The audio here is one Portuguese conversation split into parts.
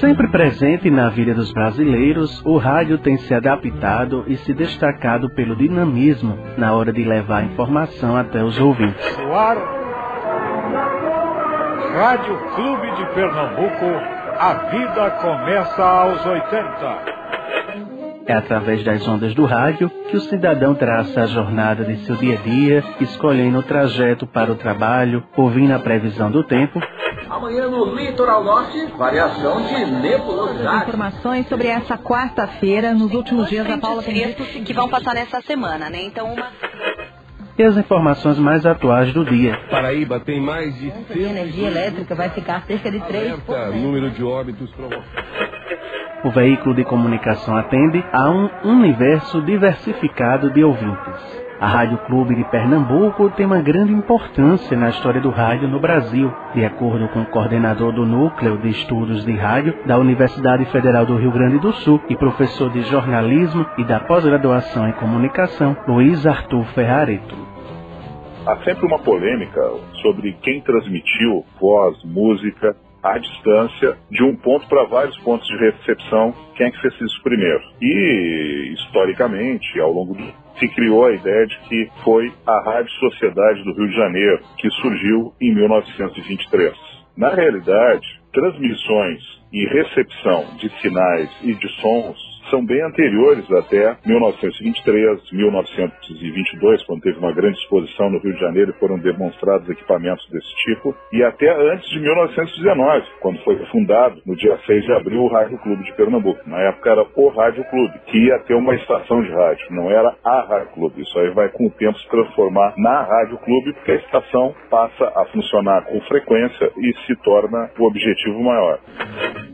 Sempre presente na vida dos brasileiros, o rádio tem se adaptado e se destacado pelo dinamismo na hora de levar a informação até os ouvintes. No ar, Rádio Clube de Pernambuco, a vida começa aos 80. É através das ondas do rádio que o cidadão traça a jornada de seu dia a dia, escolhendo o trajeto para o trabalho, ouvindo a previsão do tempo. Amanhã no Litoral Norte, variação de nebulosidade. Informações sobre essa quarta-feira, nos últimos dias, a Paula tem dito que vão passar nessa semana, né? Então, uma e as informações mais atuais do dia. Paraíba tem mais de... A energia elétrica vai ficar cerca de 3 número de óbitos provocados o veículo de comunicação atende a um universo diversificado de ouvintes. A Rádio Clube de Pernambuco tem uma grande importância na história do rádio no Brasil, de acordo com o coordenador do Núcleo de Estudos de Rádio da Universidade Federal do Rio Grande do Sul e professor de jornalismo e da pós-graduação em comunicação, Luiz Arthur Ferrareto. Há sempre uma polêmica sobre quem transmitiu voz, música à distância de um ponto para vários pontos de recepção, quem é que fez isso primeiro. E, historicamente, ao longo do se criou a ideia de que foi a Rádio Sociedade do Rio de Janeiro, que surgiu em 1923. Na realidade, transmissões e recepção de sinais e de sons são bem anteriores até 1923, 1922, quando teve uma grande exposição no Rio de Janeiro e foram demonstrados equipamentos desse tipo, e até antes de 1919, quando foi fundado, no dia 6 de abril, o Rádio Clube de Pernambuco. Na época era o Rádio Clube, que ia ter uma estação de rádio, não era a Rádio Clube. Isso aí vai com o tempo se transformar na Rádio Clube, porque a estação passa a funcionar com frequência e se torna o objetivo maior.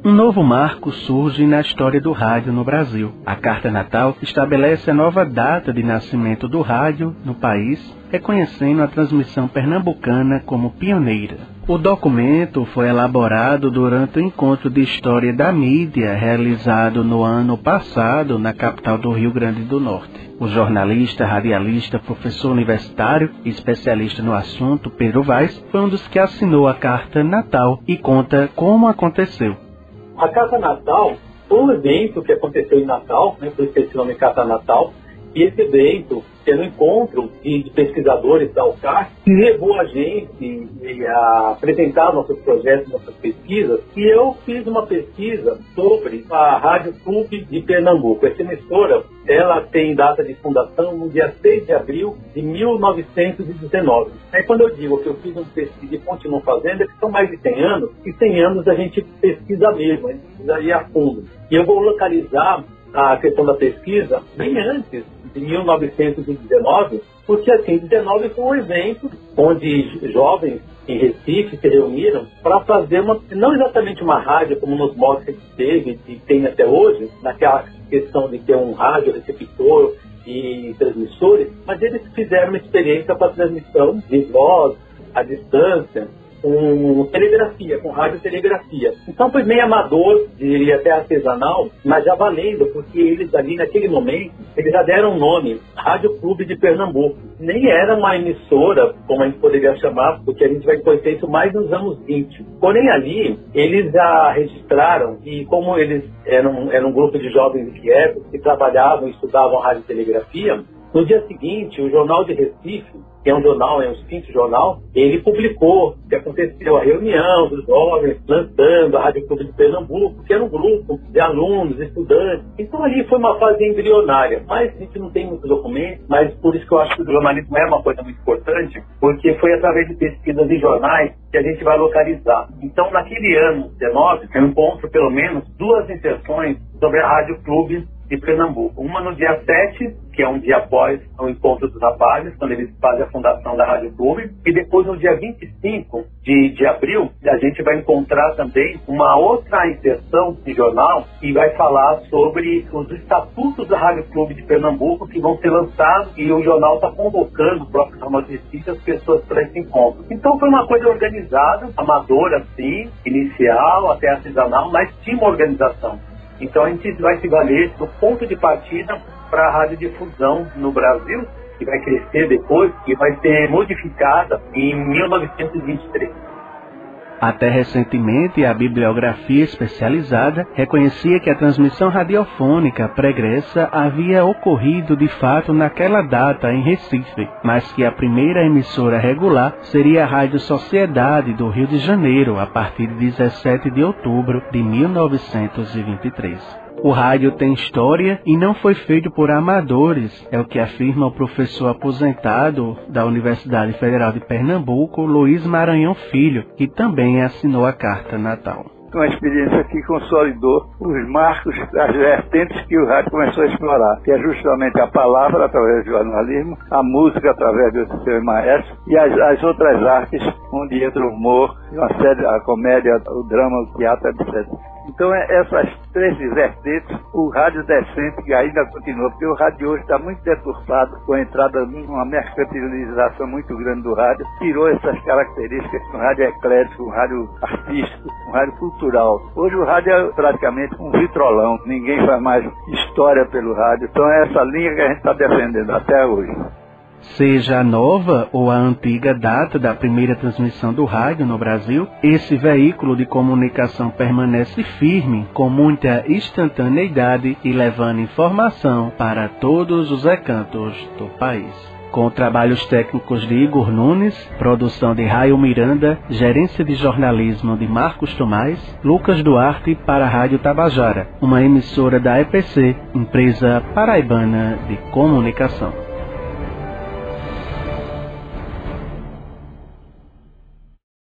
Um novo marco surge na história do rádio no Brasil. A Carta Natal estabelece a nova data de nascimento do rádio no país, reconhecendo a transmissão pernambucana como pioneira. O documento foi elaborado durante o encontro de história da mídia realizado no ano passado na capital do Rio Grande do Norte. O jornalista, radialista, professor universitário e especialista no assunto, Pedro Vaz, foi um dos que assinou a Carta Natal e conta como aconteceu. A Carta Natal um evento que aconteceu em Natal, né, por isso esse nome Carta Natal, e esse evento, um encontro de, pesquisadores da UCAR, que levou a gente a apresentar nossos projetos, nossas pesquisas, e eu fiz uma pesquisa sobre a Rádio Clube de Pernambuco. Essa emissora, ela tem data de fundação no dia 6 de abril de 1919. Aí quando eu digo que eu fiz uma pesquisa e continuo fazendo, é que são mais de 100 anos, e 100 anos a gente pesquisa mesmo, a gente ir a fundo. E eu vou localizar a questão da pesquisa bem antes de 1919, porque assim, 19 foi um evento onde jovens em Recife se reuniram para fazer uma, não exatamente uma rádio como nos moldes que teve e tem até hoje, naquela questão de ter um rádio receptor e transmissores, mas eles fizeram uma experiência para transmissão de voz à distância, com telegrafia, com radiotelegrafia. Então foi meio amador, diria até artesanal, mas já valendo, porque eles ali naquele momento, eles já deram o nome, Rádio Clube de Pernambuco. Nem era uma emissora, como a gente poderia chamar, porque a gente vai conhecer isso mais nos anos 20. Porém ali, eles já registraram, e como eles eram, eram um grupo de jovens Kiev, que trabalhavam e estudavam radiotelegrafia, no dia seguinte, o Jornal de Recife, que é um jornal, é um extinto jornal, ele publicou que aconteceu a reunião dos jovens lançando a Rádio Clube de Pernambuco, que era um grupo de alunos, estudantes. Então ali foi uma fase embrionária, mas a gente não tem muitos documentos, mas por isso que eu acho que o jornalismo é uma coisa muito importante, porque foi através de pesquisas em jornais que a gente vai localizar. Então naquele ano 19, eu encontro pelo menos duas inserções sobre a Rádio Clube de Pernambuco. Uma no dia 7, que é um dia após o encontro dos rapazes, quando eles fazem a fundação da Rádio Clube. E depois, no dia 25 de, de abril, a gente vai encontrar também uma outra inserção de jornal que vai falar sobre os estatutos da Rádio Clube de Pernambuco que vão ser lançados e o jornal está convocando o próprio Jornal de Recife as pessoas para esse encontro. Então foi uma coisa organizada, amadora sim, inicial, até artesanal, mas tinha uma organização. Então a gente vai se valer do ponto de partida para a radiodifusão no Brasil, que vai crescer depois e vai ser modificada em 1923. Até recentemente, a bibliografia especializada reconhecia que a transmissão radiofônica pregressa havia ocorrido de fato naquela data em Recife, mas que a primeira emissora regular seria a Rádio Sociedade do Rio de Janeiro, a partir de 17 de outubro de 1923. O rádio tem história e não foi feito por amadores, é o que afirma o professor aposentado da Universidade Federal de Pernambuco, Luiz Maranhão Filho, que também assinou a carta natal uma experiência que consolidou os marcos, as vertentes que o rádio começou a explorar, que é justamente a palavra através do jornalismo, a música através do seu maestro e as, as outras artes, onde entra o humor, uma série, a comédia, o drama, o teatro, etc. Então, é, essas três vertentes, o rádio decente ainda continua, porque o rádio hoje está muito deturpado com a entrada uma mercantilização muito grande do rádio, tirou essas características, um rádio eclético, um rádio artístico, um rádio cultural. Hoje o rádio é praticamente um vitrolão, ninguém faz mais história pelo rádio, então é essa linha que a gente está defendendo até hoje. Seja a nova ou a antiga data da primeira transmissão do rádio no Brasil, esse veículo de comunicação permanece firme, com muita instantaneidade e levando informação para todos os recantos do país com trabalhos técnicos de Igor Nunes, produção de Raio Miranda, gerência de jornalismo de Marcos Tomás, Lucas Duarte para a Rádio Tabajara, uma emissora da EPC, empresa paraibana de comunicação.